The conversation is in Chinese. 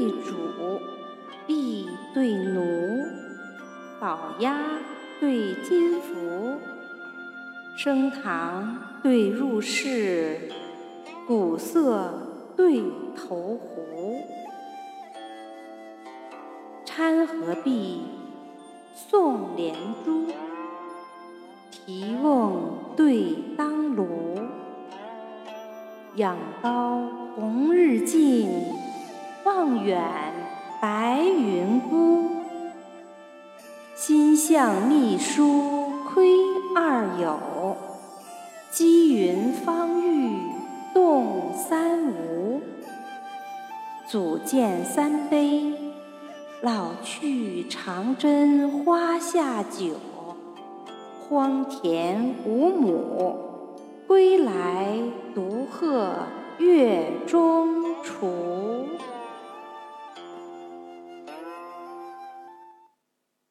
对主，婢对奴，宝鸭对金福，升堂对入室，鼓瑟对投壶。参合璧，送连珠，提瓮对当炉。仰高红日近，望远白云孤。心向秘书窥二友，积云方欲动三吴。祖建三杯，老去长征花下酒。荒田五亩，归来独鹤月中。